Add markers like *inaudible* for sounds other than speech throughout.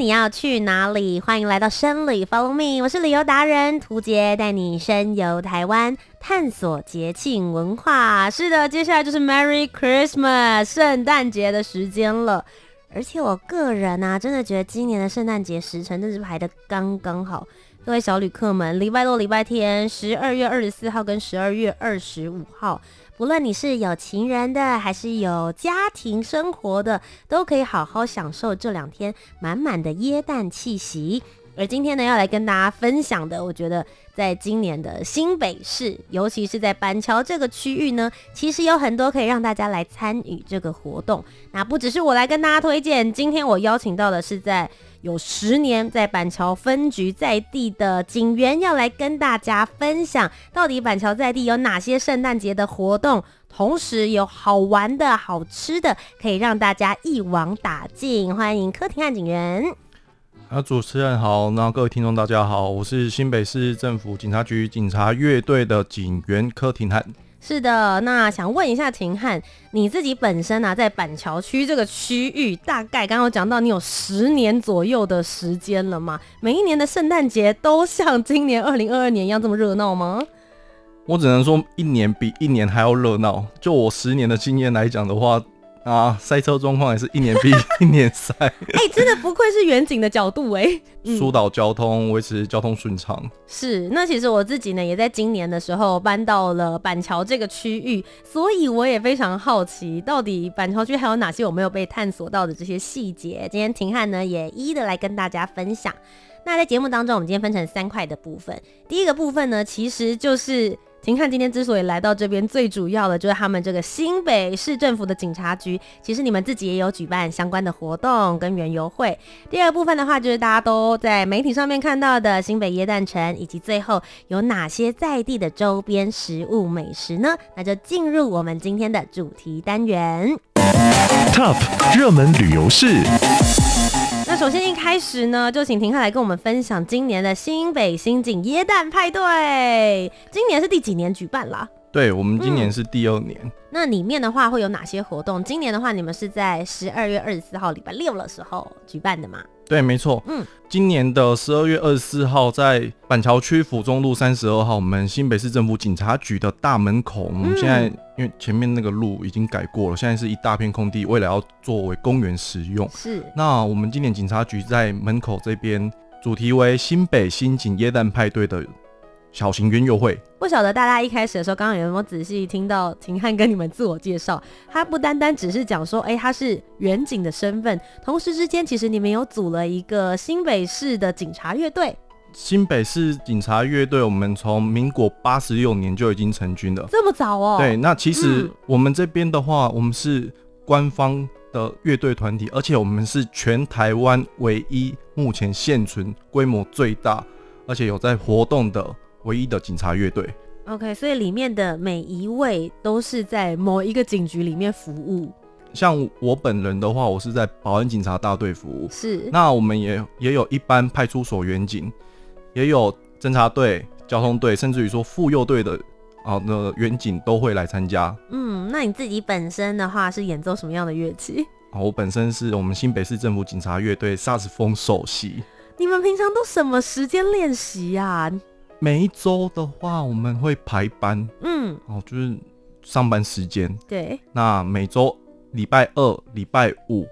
你要去哪里？欢迎来到生旅，Follow me，我是旅游达人涂杰，带你深游台湾，探索节庆文化。是的，接下来就是 Merry Christmas，圣诞节的时间了。而且我个人啊，真的觉得今年的圣诞节时辰真是排得刚刚好。各位小旅客们，礼拜六、礼拜天，十二月二十四号跟十二月二十五号。无论你是有情人的，还是有家庭生活的，都可以好好享受这两天满满的耶诞气息。而今天呢，要来跟大家分享的，我觉得在今年的新北市，尤其是在板桥这个区域呢，其实有很多可以让大家来参与这个活动。那不只是我来跟大家推荐，今天我邀请到的是在有十年在板桥分局在地的警员要来跟大家分享，到底板桥在地有哪些圣诞节的活动，同时有好玩的好吃的，可以让大家一网打尽。欢迎柯廷汉警员。啊，主持人好，那各位听众大家好，我是新北市政府警察局警察乐队的警员柯廷汉。是的，那想问一下秦汉，你自己本身呢，在板桥区这个区域，大概刚刚讲到你有十年左右的时间了吗？每一年的圣诞节都像今年二零二二年一样这么热闹吗？我只能说，一年比一年还要热闹。就我十年的经验来讲的话。啊，塞车状况也是一年比 *laughs* 一年塞。哎、欸，真的不愧是远景的角度哎、欸，疏导交通，维持交通顺畅。是，那其实我自己呢，也在今年的时候搬到了板桥这个区域，所以我也非常好奇，到底板桥区还有哪些我没有被探索到的这些细节。今天廷汉呢，也一一的来跟大家分享。那在节目当中，我们今天分成三块的部分，第一个部分呢，其实就是。廷汉今天之所以来到这边，最主要的就是他们这个新北市政府的警察局，其实你们自己也有举办相关的活动跟园游会。第二部分的话，就是大家都在媒体上面看到的新北耶诞城，以及最后有哪些在地的周边食物美食呢？那就进入我们今天的主题单元，Top 热门旅游市。那首先一开始呢，就请廷克来跟我们分享今年的新北新景椰蛋派对。今年是第几年举办啦？对，我们今年是第二年。嗯。那里面的话会有哪些活动？今年的话，你们是在十二月二十四号礼拜六的时候举办的吗？对，没错。嗯，今年的十二月二十四号，在板桥区府中路三十二号，我们新北市政府警察局的大门口。我们现在因为前面那个路已经改过了，现在是一大片空地，未来要作为公园使用。是。那我们今年警察局在门口这边，主题为新北新警耶诞派对的。小型园游会，不晓得大家一开始的时候，刚刚有没有仔细听到廷汉跟你们自我介绍？他不单单只是讲说，哎、欸，他是远警的身份，同时之间，其实你们有组了一个新北市的警察乐队。新北市警察乐队，我们从民国八十六年就已经成军了，这么早哦？对，那其实我们这边的话，我们是官方的乐队团体，而且我们是全台湾唯一目前现存规模最大，而且有在活动的。唯一的警察乐队，OK，所以里面的每一位都是在某一个警局里面服务。像我本人的话，我是在保安警察大队服务。是，那我们也也有一般派出所员警，也有侦查队、交通队，甚至于说妇幼队的啊的员警都会来参加。嗯，那你自己本身的话是演奏什么样的乐器？啊，我本身是我们新北市政府警察乐队萨克斯风首席。你们平常都什么时间练习呀？每一周的话，我们会排班，嗯，哦，就是上班时间。对，那每周礼拜二、礼拜五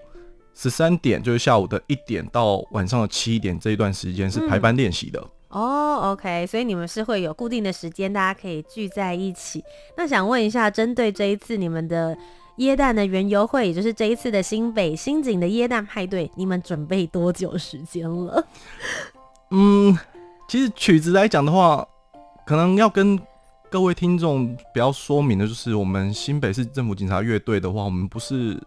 十三点，就是下午的一点到晚上的七点这一段时间是排班练习的。嗯、哦，OK，所以你们是会有固定的时间，大家可以聚在一起。那想问一下，针对这一次你们的椰蛋的园游会，也就是这一次的新北新景的椰蛋派对，你们准备多久时间了？嗯。其实曲子来讲的话，可能要跟各位听众比较说明的，就是我们新北市政府警察乐队的话，我们不是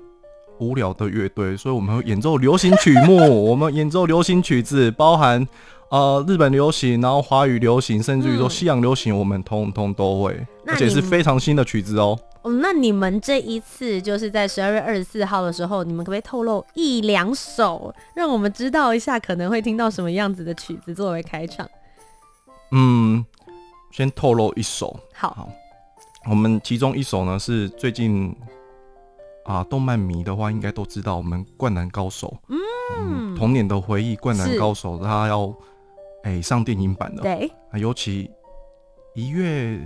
无聊的乐队，所以我们会演奏流行曲目。*laughs* 我们演奏流行曲子，包含呃日本流行，然后华语流行，甚至于说西洋流行，我们通通都会，而且是非常新的曲子哦。哦，那你们这一次就是在十二月二十四号的时候，你们可不可以透露一两首，让我们知道一下可能会听到什么样子的曲子作为开场？嗯，先透露一首。好，好，我们其中一首呢是最近啊，动漫迷的话应该都知道，我们《灌篮高手》嗯，嗯，童年的回忆，《灌篮高手》它要哎、欸、上电影版的，对，啊，尤其一月。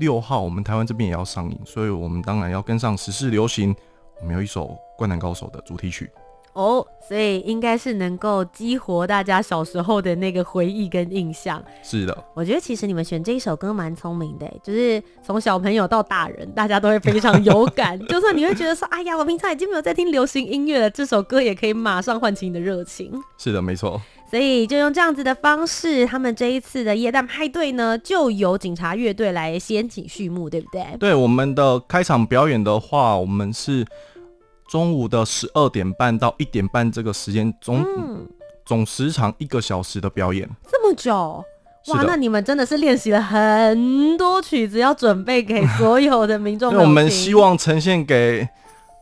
六号，我们台湾这边也要上映，所以我们当然要跟上时事流行。我们有一首《灌篮高手》的主题曲哦，所以应该是能够激活大家小时候的那个回忆跟印象。是的，我觉得其实你们选这一首歌蛮聪明的，就是从小朋友到大人，大家都会非常有感。*laughs* 就算你会觉得说，哎呀，我平常已经没有在听流行音乐了，这首歌也可以马上唤起你的热情。是的，没错。所以就用这样子的方式，他们这一次的耶诞派对呢，就由警察乐队来掀起序幕，对不对？对，我们的开场表演的话，我们是中午的十二点半到一点半这个时间，总、嗯、总时长一个小时的表演。这么久？哇，那你们真的是练习了很多曲子，要准备给所有的民众。我们希望呈现给。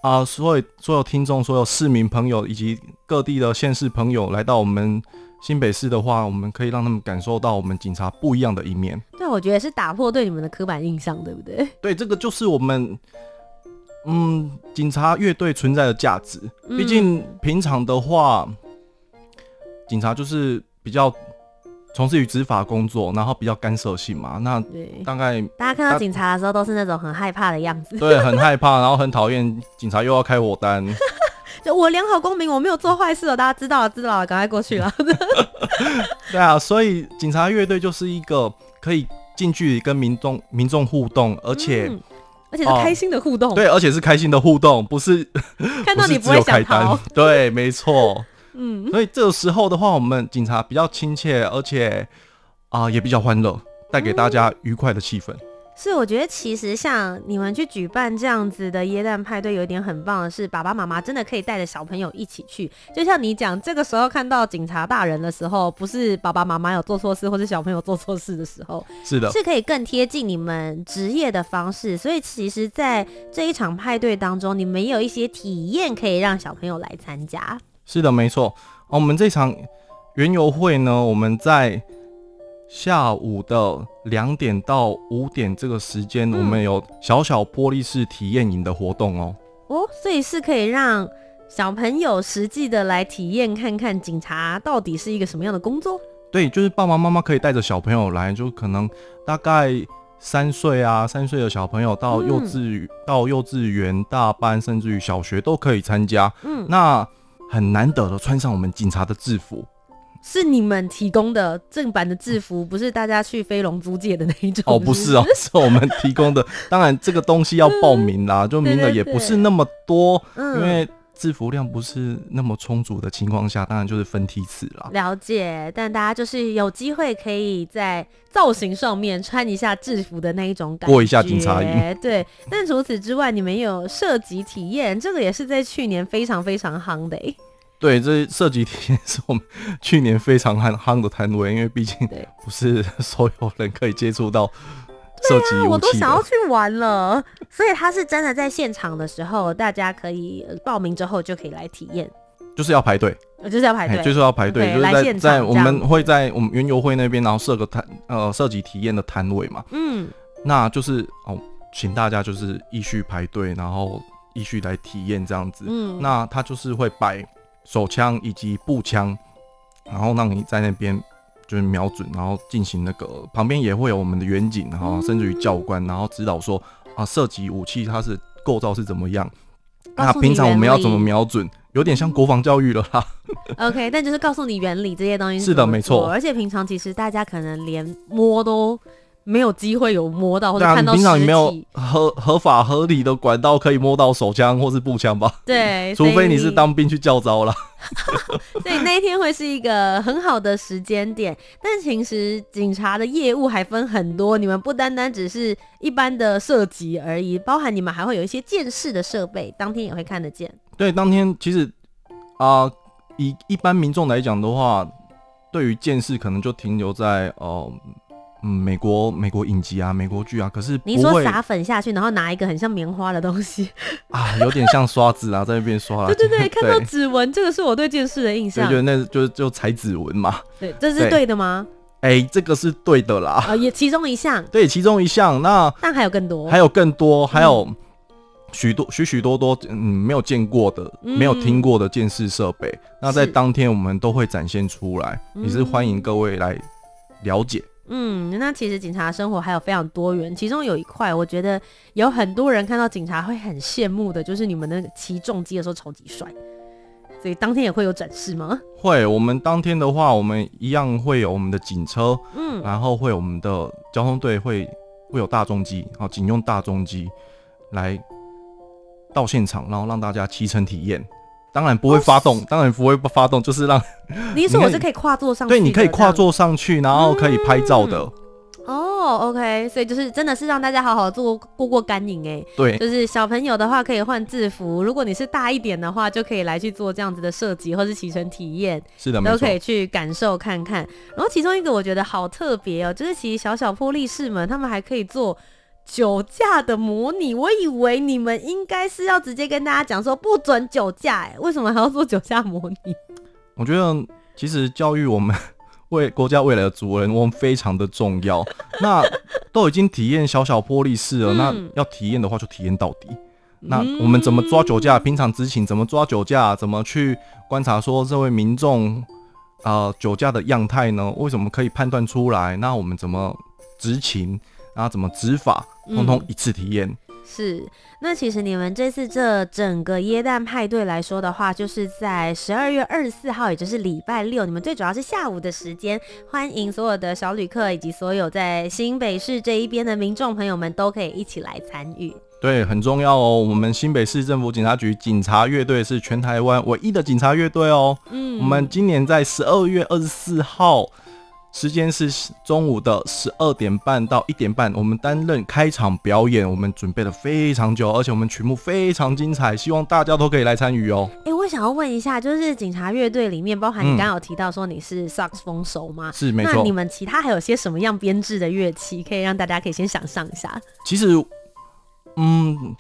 啊，所有所有听众、所有市民朋友以及各地的县市朋友来到我们新北市的话，我们可以让他们感受到我们警察不一样的一面。对，我觉得是打破对你们的刻板印象，对不对？*laughs* 对，这个就是我们嗯警察乐队存在的价值。毕竟平常的话，警察就是比较。从事于执法工作，然后比较干涉性嘛，那大概大家看到警察的时候都是那种很害怕的样子，对，很害怕，然后很讨厌警察又要开我单，*laughs* 就我良好公民，我没有做坏事哦，大家知道了，知道了，赶快过去了。*laughs* 对啊，所以警察乐队就是一个可以近距离跟民众民众互动，而且、嗯、而且是开心的互动、哦，对，而且是开心的互动，不是看到你 *laughs* 不会想逃，对，没错。嗯，所以这个时候的话，我们警察比较亲切，而且啊、呃、也比较欢乐，带给大家愉快的气氛。是，我觉得其实像你们去举办这样子的耶蛋派对，有一点很棒的是，爸爸妈妈真的可以带着小朋友一起去。就像你讲，这个时候看到警察大人的时候，不是爸爸妈妈有做错事，或是小朋友做错事的时候，是的，是可以更贴近你们职业的方式。所以其实，在这一场派对当中，你们有一些体验可以让小朋友来参加。是的，没错。我们这场园游会呢，我们在下午的两点到五点这个时间，我们有小小玻璃式体验营的活动哦。哦，所以是可以让小朋友实际的来体验看看警察到底是一个什么样的工作。对，就是爸爸妈妈可以带着小朋友来，就可能大概三岁啊，三岁的小朋友到幼稚、嗯、到幼稚园大班，甚至于小学都可以参加。嗯，那。很难得的穿上我们警察的制服，是你们提供的正版的制服，不是大家去飞龙租借的那一种是不是？哦，不是哦，是我们提供的。当然，这个东西要报名啦，*laughs* 就名额也不是那么多，因为。制服量不是那么充足的情况下，当然就是分梯次了。了解，但大家就是有机会可以在造型上面穿一下制服的那一种感觉，过一下警察瘾。对，但除此之外，你们有涉及体验，这个也是在去年非常非常夯的、欸。对，这涉及体验是我们去年非常夯夯的摊位，因为毕竟不是 *laughs* 所有人可以接触到。对啊，我都想要去玩了，*laughs* 所以他是真的在现场的时候，大家可以报名之后就可以来体验，就是要排队，就是要排队，就是要排队就是在在我们会在我们云游会那边，然后设个摊呃涉及体验的摊位嘛，嗯，那就是哦，请大家就是依序排队，然后依序来体验这样子，嗯，那他就是会摆手枪以及步枪，然后让你在那边。就是瞄准，然后进行那个旁边也会有我们的远景，然后甚至于教官，然后指导说啊，射击武器它是构造是怎么样，那平常我们要怎么瞄准，有点像国防教育了啦。*laughs* OK，但就是告诉你原理这些东西是，是的，没错。而且平常其实大家可能连摸都。没有机会有摸到或者看到实体，平常你没有合合法合理的管道可以摸到手枪或是步枪吧？对，*laughs* 除非你是当兵去教招了。*laughs* 所以那一天会是一个很好的时间点。但其实警察的业务还分很多，你们不单单只是一般的射击而已，包含你们还会有一些鉴识的设备，当天也会看得见。对，当天其实啊、呃，以一般民众来讲的话，对于见识可能就停留在哦。呃嗯，美国美国影集啊，美国剧啊，可是你说撒粉下去，然后拿一个很像棉花的东西 *laughs* 啊，有点像刷子啊，在那边刷。*laughs* 对对 *laughs* 对，看到指纹，这个是我对电视的印象。我觉得那就就踩指纹嘛。对，这是对的吗？哎、欸，这个是对的啦。啊，也其中一项。对，其中一项。那但还有更多，还有更多，还有许多许许多多嗯没有见过的、嗯、没有听过的鉴识设备。那在当天我们都会展现出来，也是欢迎各位来了解。嗯，那其实警察生活还有非常多元，其中有一块，我觉得有很多人看到警察会很羡慕的，就是你们那个骑重机的时候超级帅。所以当天也会有展示吗？会，我们当天的话，我们一样会有我们的警车，嗯，然后会有我们的交通队会会有大众机，然后警用大众机来到现场，然后让大家骑乘体验。当然不会发动，哦、当然不会不发动，就是让。你说我是可以跨坐上去？对，你可以跨坐上去，然后可以拍照的。嗯、哦，OK，所以就是真的是让大家好好做过过干瘾哎。对，就是小朋友的话可以换制服，如果你是大一点的话，就可以来去做这样子的设计或是骑乘体验。是的，都可以去感受看看。然后其中一个我觉得好特别哦，就是其实小小波力士们他们还可以做。酒驾的模拟，我以为你们应该是要直接跟大家讲说不准酒驾，哎，为什么还要做酒驾模拟？我觉得其实教育我们为国家未来的主人，我们非常的重要。*laughs* 那都已经体验小小玻璃室了，嗯、那要体验的话就体验到底。那我们怎么抓酒驾？平常执勤怎么抓酒驾？怎么去观察说这位民众啊、呃、酒驾的样态呢？为什么可以判断出来？那我们怎么执勤？然后怎么执法？通通一次体验。嗯。是，那其实你们这次这整个耶诞派对来说的话，就是在十二月二十四号，也就是礼拜六，你们最主要是下午的时间，欢迎所有的小旅客以及所有在新北市这一边的民众朋友们都可以一起来参与。对，很重要哦。我们新北市政府警察局警察乐队是全台湾唯一的警察乐队哦。嗯，我们今年在十二月二十四号。时间是中午的十二点半到一点半，我们担任开场表演。我们准备了非常久，而且我们曲目非常精彩，希望大家都可以来参与哦。哎、欸，我想要问一下，就是警察乐队里面，包含你刚刚有提到说你是萨克斯风手吗？是，没错。那你们其他还有些什么样编制的乐器，可以让大家可以先想象一下？其实，嗯，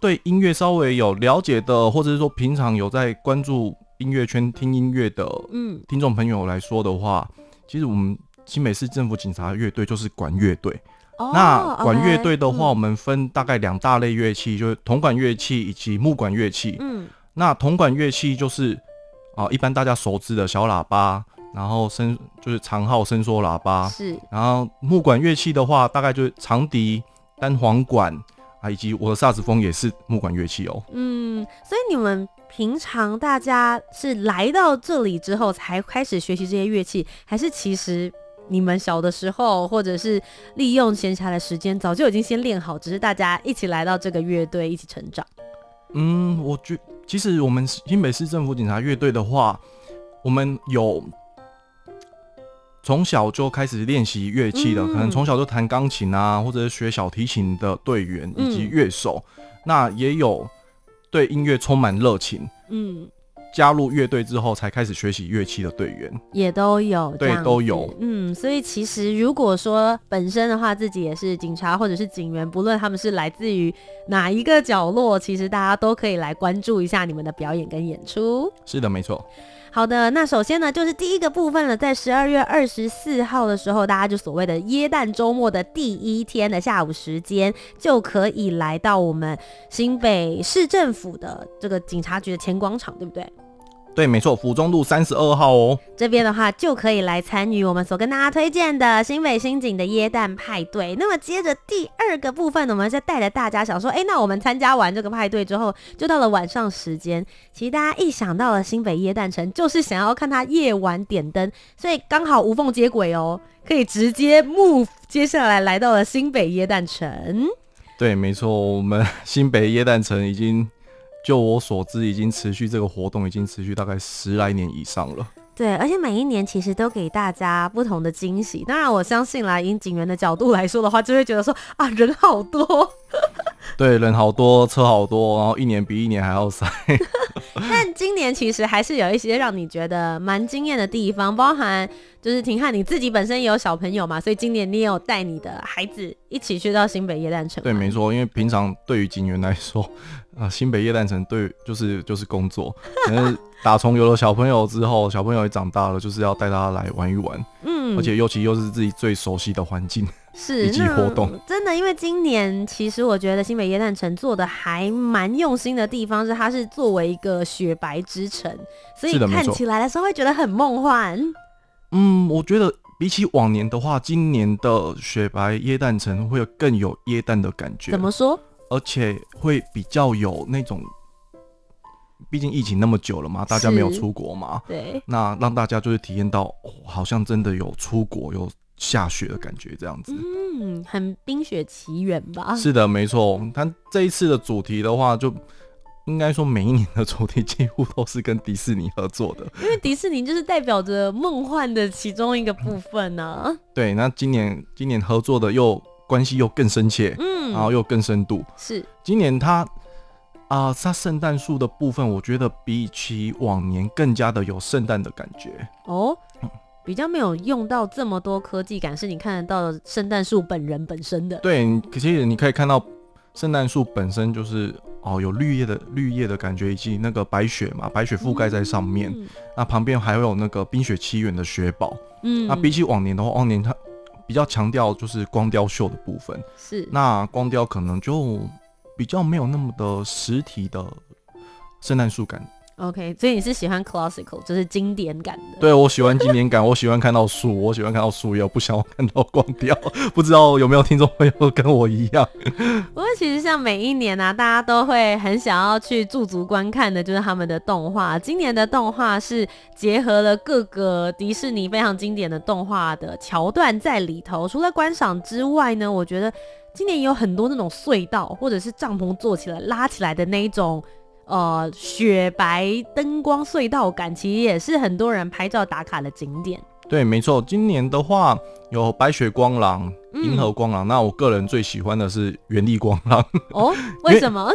对音乐稍微有了解的，或者是说平常有在关注音乐圈听音乐的，嗯，听众朋友来说的话。其实我们新北市政府警察乐队就是管乐队。Oh, 那管乐队的话，我们分大概两大类乐器，嗯、就是铜管乐器以及木管乐器。嗯，那铜管乐器就是啊，一般大家熟知的小喇叭，然后伸就是长号伸缩喇叭。是。然后木管乐器的话，大概就是长笛、单簧管啊，以及我的萨斯风也是木管乐器哦。嗯，所以你们。平常大家是来到这里之后才开始学习这些乐器，还是其实你们小的时候，或者是利用闲暇的时间，早就已经先练好，只是大家一起来到这个乐队一起成长？嗯，我觉其实我们新北市政府警察乐队的话，我们有从小就开始练习乐器的，嗯、可能从小就弹钢琴啊，或者是学小提琴的队员以及乐手，嗯、那也有。对音乐充满热情，嗯，加入乐队之后才开始学习乐器的队员也都有，对，都有，嗯，所以其实如果说本身的话，自己也是警察或者是警员，不论他们是来自于哪一个角落，其实大家都可以来关注一下你们的表演跟演出。是的，没错。好的，那首先呢，就是第一个部分了，在十二月二十四号的时候，大家就所谓的耶诞周末的第一天的下午时间，就可以来到我们新北市政府的这个警察局的前广场，对不对？对，没错，府中路三十二号哦。这边的话就可以来参与我们所跟大家推荐的新北新景的椰蛋派对。那么接着第二个部分呢，我们再带着大家想说，哎，那我们参加完这个派对之后，就到了晚上时间。其实大家一想到了新北椰蛋城，就是想要看它夜晚点灯，所以刚好无缝接轨哦，可以直接 move 接下来来到了新北椰蛋城。对，没错，我们新北椰蛋城已经。就我所知，已经持续这个活动已经持续大概十来年以上了。对，而且每一年其实都给大家不同的惊喜。当然，我相信啦，以警员的角度来说的话，就会觉得说啊，人好多。*laughs* 对，人好多，车好多，然后一年比一年还要塞。*laughs* 但今年其实还是有一些让你觉得蛮惊艳的地方，包含就是廷翰你自己本身也有小朋友嘛，所以今年你也有带你的孩子一起去到新北夜诞城。对，没错，因为平常对于警员来说，啊，新北夜诞城对就是就是工作，可是 *laughs* 打从有了小朋友之后，小朋友也长大了，就是要带他来玩一玩，嗯，而且尤其又是自己最熟悉的环境。是，那活动真的，因为今年其实我觉得新北耶诞城做的还蛮用心的地方是，它是作为一个雪白之城，所以看起来的时候会觉得很梦幻。嗯，我觉得比起往年的话，今年的雪白耶诞城会有更有耶诞的感觉。怎么说？而且会比较有那种，毕竟疫情那么久了嘛，大家没有出国嘛，对，那让大家就是体验到，哦，好像真的有出国有。下雪的感觉，这样子，嗯，很冰雪奇缘吧？是的，没错。它这一次的主题的话，就应该说每一年的主题几乎都是跟迪士尼合作的，因为迪士尼就是代表着梦幻的其中一个部分呢、啊。对，那今年今年合作的又关系又更深切，嗯，然后又更深度。是，今年它啊，它圣诞树的部分，我觉得比起往年更加的有圣诞的感觉哦。比较没有用到这么多科技感，是你看得到圣诞树本人本身的。对，其实你可以看到圣诞树本身就是哦，有绿叶的绿叶的感觉，以及那个白雪嘛，白雪覆盖在上面。嗯、那旁边还会有那个冰雪奇缘的雪宝。嗯，那比起往年的话，往年它比较强调就是光雕秀的部分。是，那光雕可能就比较没有那么的实体的圣诞树感。OK，所以你是喜欢 classical，就是经典感的。对，我喜欢经典感，我喜欢看到树，我喜欢看到树叶，我不想要看到光雕。不知道有没有听众朋友跟我一样？*laughs* 不过其实像每一年啊，大家都会很想要去驻足观看的，就是他们的动画。今年的动画是结合了各个迪士尼非常经典的动画的桥段在里头。除了观赏之外呢，我觉得今年也有很多那种隧道或者是帐篷做起来拉起来的那一种。呃，雪白灯光隧道感，其实也是很多人拍照打卡的景点。对，没错，今年的话有白雪光廊、银河光廊，嗯、那我个人最喜欢的是原力光廊。哦，*laughs* 为什么？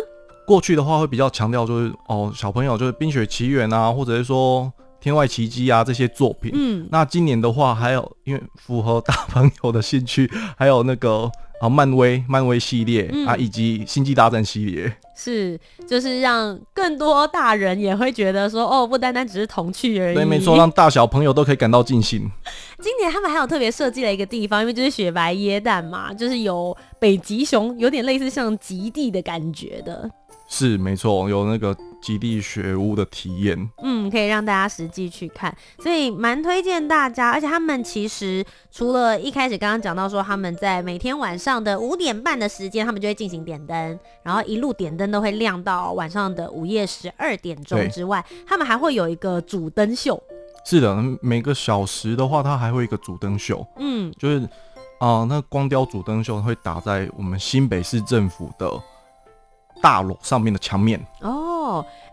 过去的话会比较强调就是哦，小朋友就是冰雪奇缘啊，或者是说天外奇迹啊这些作品。嗯，那今年的话还有，因为符合大朋友的兴趣，还有那个。啊，漫威、漫威系列、嗯、啊，以及星际大战系列，是，就是让更多大人也会觉得说，哦，不单单只是童趣而已。对，没错，让大小朋友都可以感到尽兴。*laughs* 今年他们还有特别设计了一个地方，因为就是雪白椰蛋嘛，就是有北极熊，有点类似像极地的感觉的。是没错，有那个极地学屋的体验，嗯，可以让大家实际去看，所以蛮推荐大家。而且他们其实除了一开始刚刚讲到说，他们在每天晚上的五点半的时间，他们就会进行点灯，然后一路点灯都会亮到晚上的午夜十二点钟之外，他们还会有一个主灯秀。是的，每个小时的话，它还会有一个主灯秀，嗯，就是啊、呃，那光雕主灯秀会打在我们新北市政府的。大楼上面的墙面哦，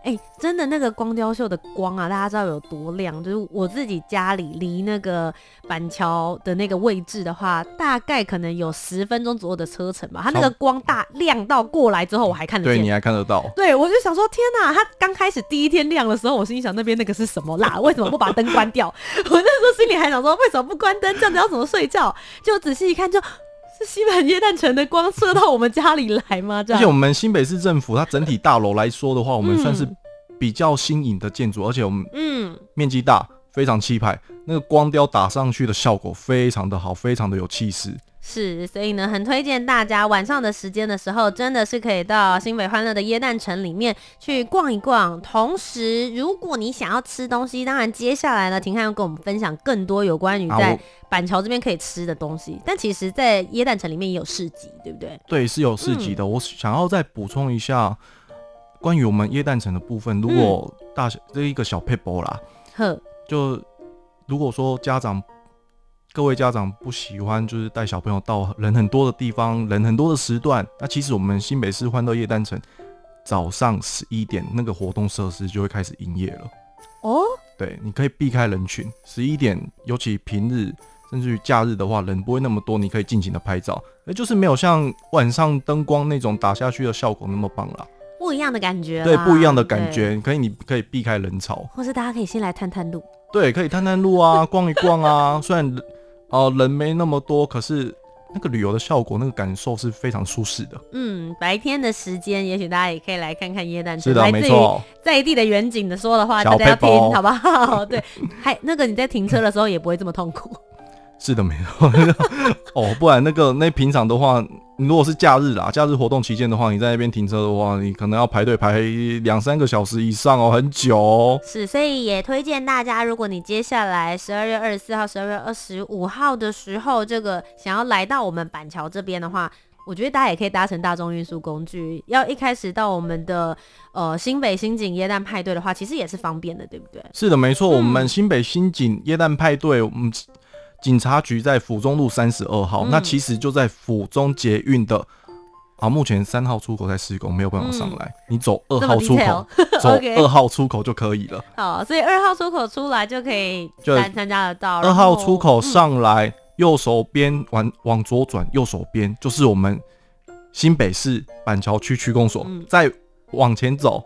哎、欸，真的那个光雕秀的光啊，大家知道有多亮？就是我自己家里离那个板桥的那个位置的话，大概可能有十分钟左右的车程吧。它那个光大亮到过来之后，我还看得见，对，你还看得到。对，我就想说，天哪！它刚开始第一天亮的时候，我心里想那边那个是什么啦？为什么不把灯关掉？*laughs* 我那时候心里还想说，为什么不关灯？这样子要怎么睡觉？就仔细一看，就。是新北耶诞城的光射到我们家里来吗？这样。而且我们新北市政府它整体大楼来说的话，我们算是比较新颖的建筑，而且我们嗯面积大，非常气派，那个光雕打上去的效果非常的好，非常的有气势。是，所以呢，很推荐大家晚上的时间的时候，真的是可以到新北欢乐的椰蛋城里面去逛一逛。同时，如果你想要吃东西，当然接下来呢，婷汉要跟我们分享更多有关于在板桥这边可以吃的东西。啊、但其实，在椰蛋城里面也有市集，对不对？对，是有市集的。嗯、我想要再补充一下关于我们椰蛋城的部分。如果大小这一个小撇步啦，呵、嗯，就如果说家长。各位家长不喜欢就是带小朋友到人很多的地方，人很多的时段。那其实我们新北市欢乐夜单城早上十一点那个活动设施就会开始营业了。哦，对，你可以避开人群，十一点，尤其平日甚至于假日的话，人不会那么多，你可以尽情的拍照，而就是没有像晚上灯光那种打下去的效果那么棒啦。不一样的感觉，对，不一样的感觉，可以你可以避开人潮，或是大家可以先来探探路，对，可以探探路啊，逛一逛啊，*laughs* 虽然哦、呃、人没那么多，可是。那个旅游的效果，那个感受是非常舒适的。嗯，白天的时间，也许大家也可以来看看耶诞城。是的，没错。在地的远景的说的话，大家要听好不好？*laughs* 对，还那个你在停车的时候也不会这么痛苦。是的，没错。*laughs* 哦，不然那个那平常的话。你如果是假日啦，假日活动期间的话，你在那边停车的话，你可能要排队排两三个小时以上哦，很久哦。是，所以也推荐大家，如果你接下来十二月二十四号、十二月二十五号的时候，这个想要来到我们板桥这边的话，我觉得大家也可以搭乘大众运输工具。要一开始到我们的呃新北新景耶诞派对的话，其实也是方便的，对不对？是的，没错。嗯、我们新北新景耶诞派对，我们。警察局在府中路三十二号，嗯、那其实就在府中捷运的啊，目前三号出口在施工，没有办法上来。嗯、你走二号出口，走 *laughs* 二号出口就可以了。好，所以二号出口出来就可以参参加得到。二号出口上来，嗯、右手边往往左转，右手边就是我们新北市板桥区区公所。嗯、再往前走。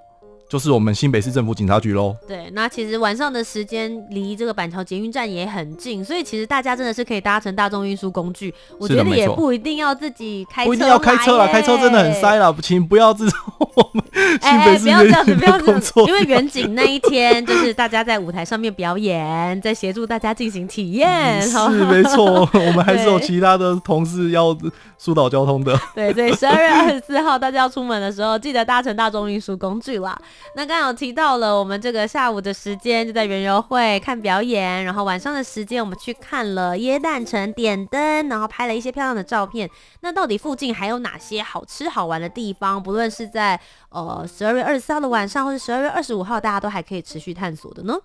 就是我们新北市政府警察局喽。对，那其实晚上的时间离这个板桥捷运站也很近，所以其实大家真的是可以搭乘大众运输工具。我觉得也不一定要自己开车，不一定要开车啦，开车真的很塞啦，请不要自从我们新北市、欸欸、不要这样子，不要这样子，因为远景那一天就是大家在舞台上面表演，在协助大家进行体验。嗯、*laughs* 是没错，*laughs* 我们还是有其他的同事要疏导交通的。对对，十二月二十四号大家要出门的时候，记得搭乘大众运输工具啦。那刚刚有提到了，我们这个下午的时间就在园游会看表演，然后晚上的时间我们去看了耶诞城点灯，然后拍了一些漂亮的照片。那到底附近还有哪些好吃好玩的地方？不论是在呃十二月二十四号的晚上，或是十二月二十五号，大家都还可以持续探索的呢？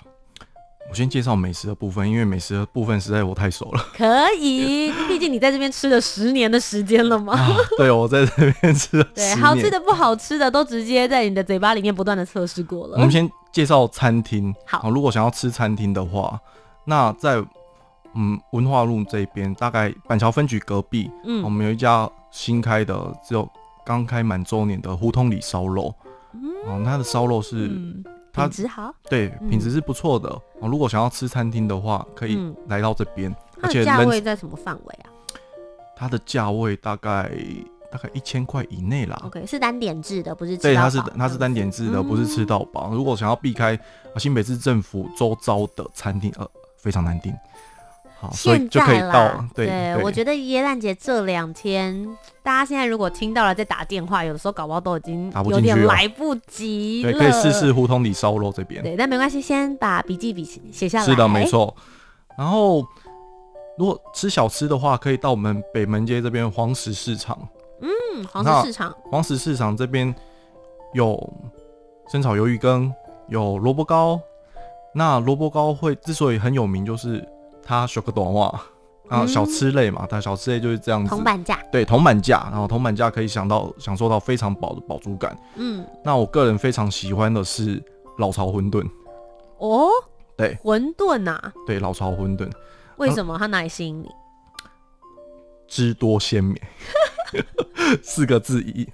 我先介绍美食的部分，因为美食的部分实在我太熟了。可以，*laughs* 毕竟你在这边吃了十年的时间了嘛。啊、对，我在这边吃了。对，好吃的不好吃的都直接在你的嘴巴里面不断的测试过了。我们先介绍餐厅。好，如果想要吃餐厅的话，那在嗯文化路这边，大概板桥分局隔壁，嗯，我们有一家新开的，只有刚开满周年的胡同里烧肉。嗯，它的烧肉是。嗯品质好，对，品质是不错的。哦，如果想要吃餐厅的话，可以来到这边。而且价位在什么范围啊？它的价位大概大概一千块以内啦。OK，是单点制的，不是？对，它是它是单点制的，不是吃到饱。如果想要避开新北市政府周遭的餐厅，呃，非常难订。好，所以就可以到。对，我觉得耶诞节这两天，大家现在如果听到了在打电话，有的时候搞不好都已经有点来不及了。对，可以试试胡同里烧肉这边。对，但没关系，先把笔记笔写下来。是的，没错。然后，如果吃小吃的话，可以到我们北门街这边黄石市场。嗯，黄石市场。黄石市场这边有生炒鱿鱼羹，有萝卜糕。那萝卜糕会之所以很有名，就是。它学个短话，然后小吃类嘛，它小吃类就是这样子。铜板价。对，铜板价，然后铜板价可以想到享受到非常饱的饱足感。嗯，那我个人非常喜欢的是老巢馄饨。哦，对，馄饨呐。对，老巢馄饨。为什么它哪里吸引你？汁多鲜美，*laughs* 四个字一。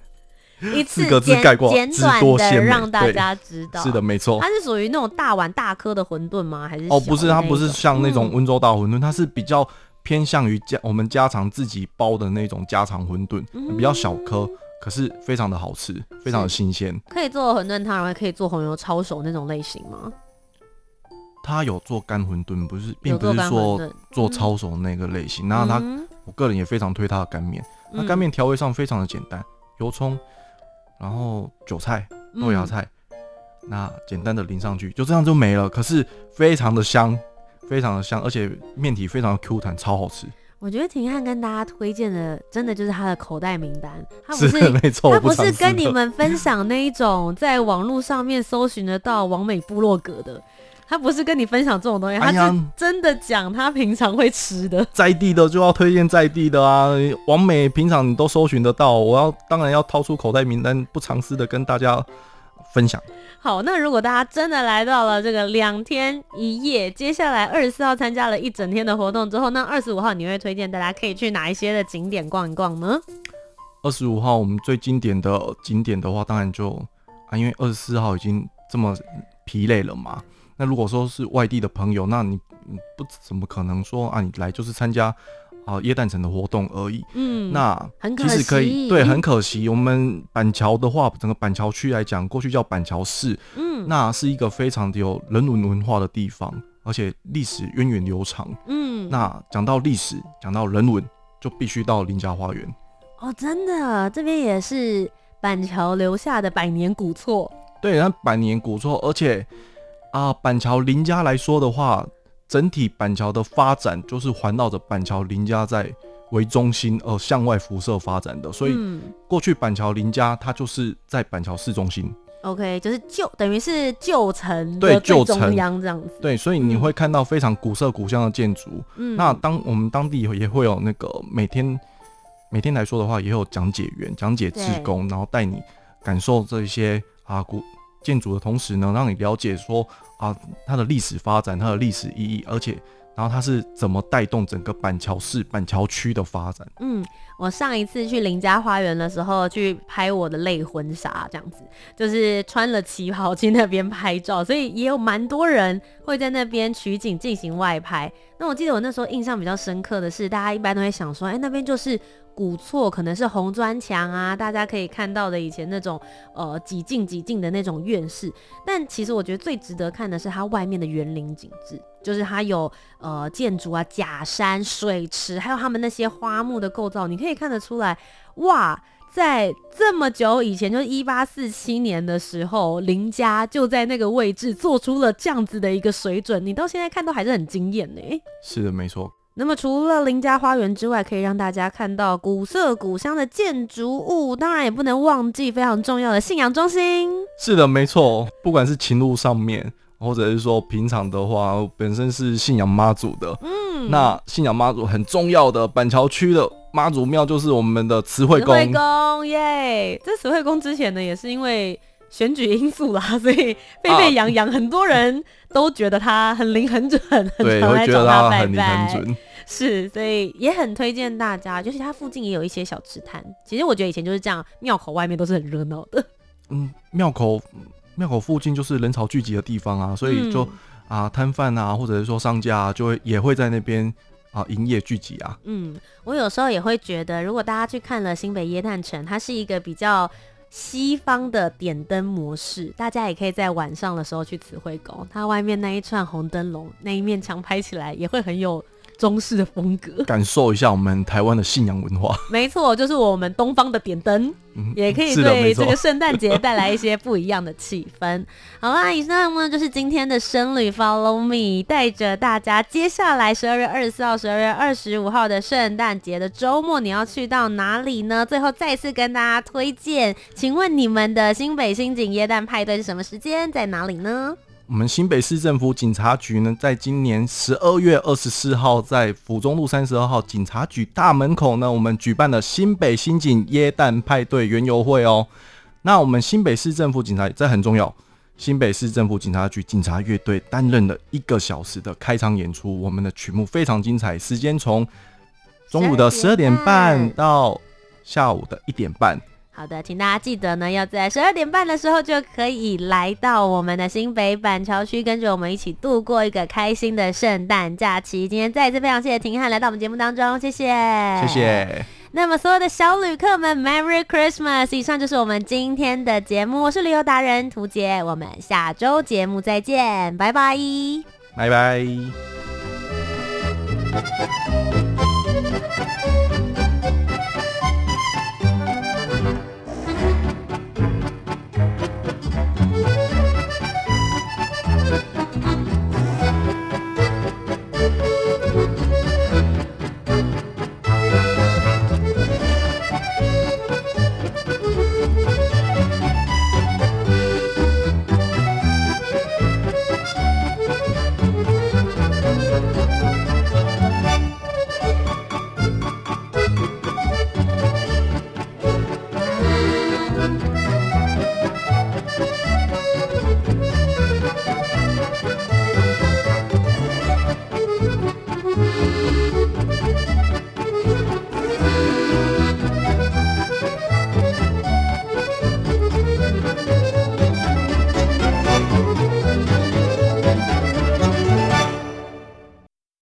一次简简短的让大家知道，是的，没错。它是属于那种大碗大颗的馄饨吗？还是哦，不是，它不是像那种温州大馄饨，嗯、它是比较偏向于家我们家常自己包的那种家常馄饨，嗯、比较小颗，可是非常的好吃，非常的新鲜。可以做馄饨汤，然后可以做红油抄手那种类型吗？他有做干馄饨，不是，并不是说做抄手那个类型。那它，嗯、我个人也非常推他的干面，那干面调味上非常的简单，油葱。然后韭菜、豆芽菜，嗯、那简单的淋上去，就这样就没了。可是非常的香，非常的香，而且面体非常的 Q 弹，超好吃。我觉得廷汉跟大家推荐的，真的就是他的口袋名单。他不是，是没错，他不是跟你们分享那一种在网络上面搜寻得到完美部落格的。他不是跟你分享这种东西，他是真的讲他平常会吃的，在地的就要推荐在地的啊。王美平常你都搜寻得到，我要当然要掏出口袋名单，不藏私的跟大家分享。好，那如果大家真的来到了这个两天一夜，接下来二十四号参加了一整天的活动之后，那二十五号你会推荐大家可以去哪一些的景点逛一逛呢？二十五号我们最经典的景点的话，当然就啊，因为二十四号已经这么疲累了嘛。那如果说是外地的朋友，那你不怎么可能说啊，你来就是参加啊耶诞城的活动而已。嗯，那其实可以，对，很可惜。我们板桥的话，整个板桥区来讲，过去叫板桥市，嗯，那是一个非常的有人文文化的地方，而且历史源远流长。嗯，那讲到历史，讲到人文，就必须到林家花园。哦，真的，这边也是板桥留下的百年古厝。对，那百年古厝，而且啊，板桥林家来说的话，整体板桥的发展就是环绕着板桥林家在为中心而向外辐射发展的。所以过去板桥林家它就是在板桥市中心。OK，就是旧等于是旧城对旧中央这样子。对，所以你会看到非常古色古香的建筑。嗯，那当我们当地也会有那个每天。每天来说的话，也有讲解员、讲解志工，然后带你感受这一些啊古建筑的同时呢，让你了解说啊它的历史发展、它的历史意义，而且然后它是怎么带动整个板桥市、板桥区的发展。嗯，我上一次去林家花园的时候，去拍我的类婚纱，这样子就是穿了旗袍去那边拍照，所以也有蛮多人会在那边取景进行外拍。那我记得我那时候印象比较深刻的是，大家一般都会想说，哎、那边就是。古厝可能是红砖墙啊，大家可以看到的以前那种呃几进几进的那种院式，但其实我觉得最值得看的是它外面的园林景致，就是它有呃建筑啊、假山、水池，还有他们那些花木的构造，你可以看得出来，哇，在这么久以前，就是一八四七年的时候，林家就在那个位置做出了这样子的一个水准，你到现在看都还是很惊艳呢。是的，没错。那么除了林家花园之外，可以让大家看到古色古香的建筑物，当然也不能忘记非常重要的信仰中心。是的，没错，不管是情路上面，或者是说平常的话，本身是信仰妈祖的，嗯，那信仰妈祖很重要的板桥区的妈祖庙就是我们的慈惠宫。慈惠宫耶，这慈惠宫之前呢，也是因为选举因素啦，*laughs* 所以沸沸扬扬，很多人都觉得他很灵很准，对，很常来找他拜拜。很灵很准。*laughs* 是，所以也很推荐大家，就是它附近也有一些小吃摊。其实我觉得以前就是这样，庙口外面都是很热闹的。嗯，庙口庙口附近就是人潮聚集的地方啊，所以就、嗯、啊摊贩啊，或者是说商家啊，就会也会在那边啊营业聚集啊。嗯，我有时候也会觉得，如果大家去看了新北耶诞城，它是一个比较西方的点灯模式，大家也可以在晚上的时候去慈惠宫，它外面那一串红灯笼，那一面墙拍起来也会很有。中式的风格，*laughs* 感受一下我们台湾的信仰文化。*laughs* 没错，就是我们东方的点灯，嗯，也可以对这个圣诞节带来一些不一样的气氛。*laughs* 好啦，以上呢就是今天的生旅 Follow Me，带着大家接下来十二月二十四号、十二月二十五号的圣诞节的周末，你要去到哪里呢？最后再次跟大家推荐，请问你们的新北新景耶诞派对是什么时间，在哪里呢？我们新北市政府警察局呢，在今年十二月二十四号，在府中路三十二号警察局大门口呢，我们举办了新北新警耶诞派对园游会哦。那我们新北市政府警察，这很重要，新北市政府警察局警察乐队担任了一个小时的开场演出，我们的曲目非常精彩，时间从中午的十二点半到下午的一点半。好的，请大家记得呢，要在十二点半的时候就可以来到我们的新北板桥区，跟着我们一起度过一个开心的圣诞假期。今天再一次非常谢谢廷翰来到我们节目当中，谢谢，谢谢。那么所有的小旅客们，Merry Christmas！以上就是我们今天的节目，我是旅游达人涂杰，我们下周节目再见，拜拜，拜拜。